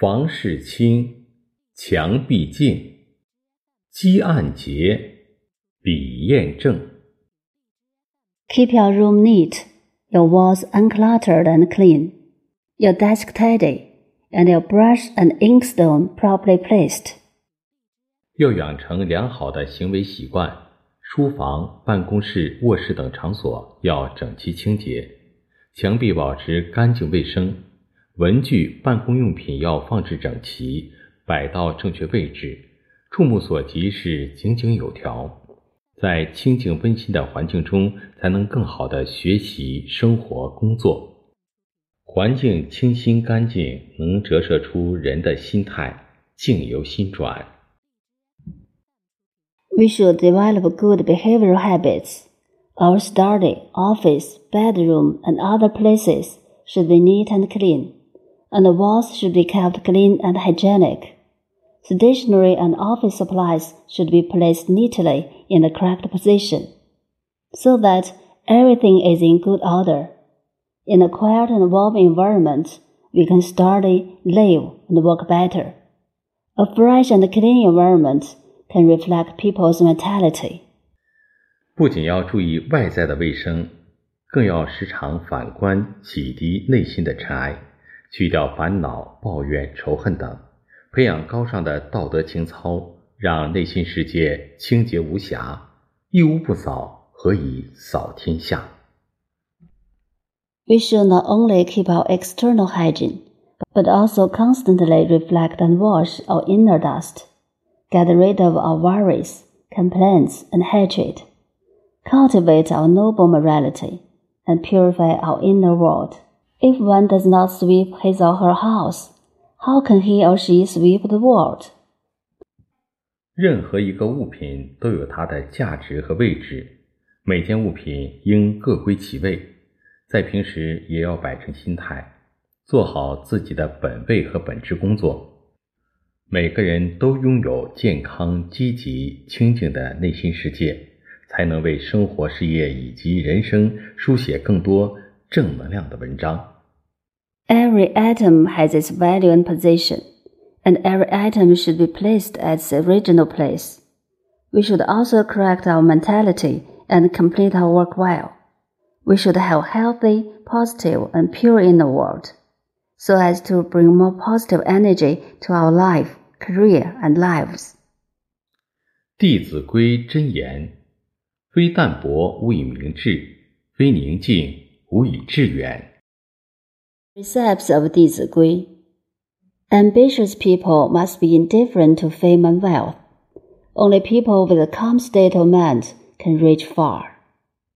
房事清，墙壁净，积案洁，笔砚正。Keep your room neat, your walls uncluttered and clean, your desk tidy, and your brush and inkstone properly placed. 要养成良好的行为习惯，书房、办公室、卧室等场所要整齐清洁，墙壁保持干净卫生，文具、办公用品要放置整齐，摆到正确位置，触目所及是井井有条。在清静温馨的环境中，才能更好的学习、生活、工作。环境清新干净，能折射出人的心态，境由心转。We should develop good behavioral habits. Our study, office, bedroom, and other places should be neat and clean, and the walls should be kept clean and hygienic. Stationery and office supplies should be placed neatly in the correct position, so that everything is in good order. In a quiet and warm environment, we can study, live, and work better. A fresh and clean environment can reflect people's mentality. 不仅要注意外在的卫生，更要时常反观洗涤内心的尘埃， 去掉烦恼、抱怨、仇恨等，培养高尚的道德情操，让内心世界清洁无瑕。一屋不扫，何以扫天下？ We should not only keep our external hygiene, but also constantly reflect and wash our inner dust. Get rid of our worries, complaints, and hatred. Cultivate our noble morality and purify our inner world. If one does not sweep his or her house, how can he or she sweep the world? 任何一个物品都有它的价值和位置，每件物品应各归其位。在平时也要摆正心态，做好自己的本位和本职工作。每个人都拥有健康、积极、清净的内心世界，才能为生活、事业以及人生书写更多正能量的文章。Every atom has its value and position, and every atom should be placed at its original place. We should also correct our mentality and complete our work well. We should have healthy, positive, and pure inner world, so as to bring more positive energy to our life, career, and lives. 《弟子规》真言：非淡泊无以明志，非宁静无以致远。 Precepts of Dizi Gui Ambitious people must be indifferent to fame and wealth. Only people with a calm state of mind can reach far.